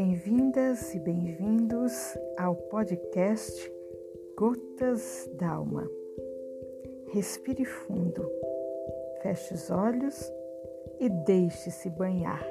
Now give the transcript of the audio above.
Bem-vindas e bem-vindos ao podcast Gotas d'Alma. Respire fundo, feche os olhos e deixe-se banhar.